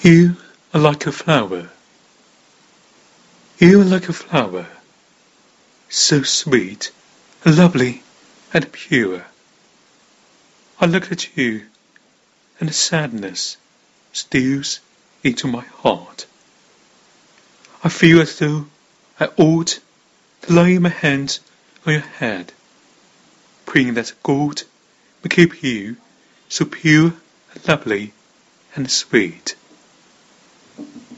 You are like a flower. You are like a flower, so sweet lovely and pure. I look at you, and sadness steals into my heart. I feel as though I ought to lay my hands on your head, praying that God may keep you so pure and lovely and sweet.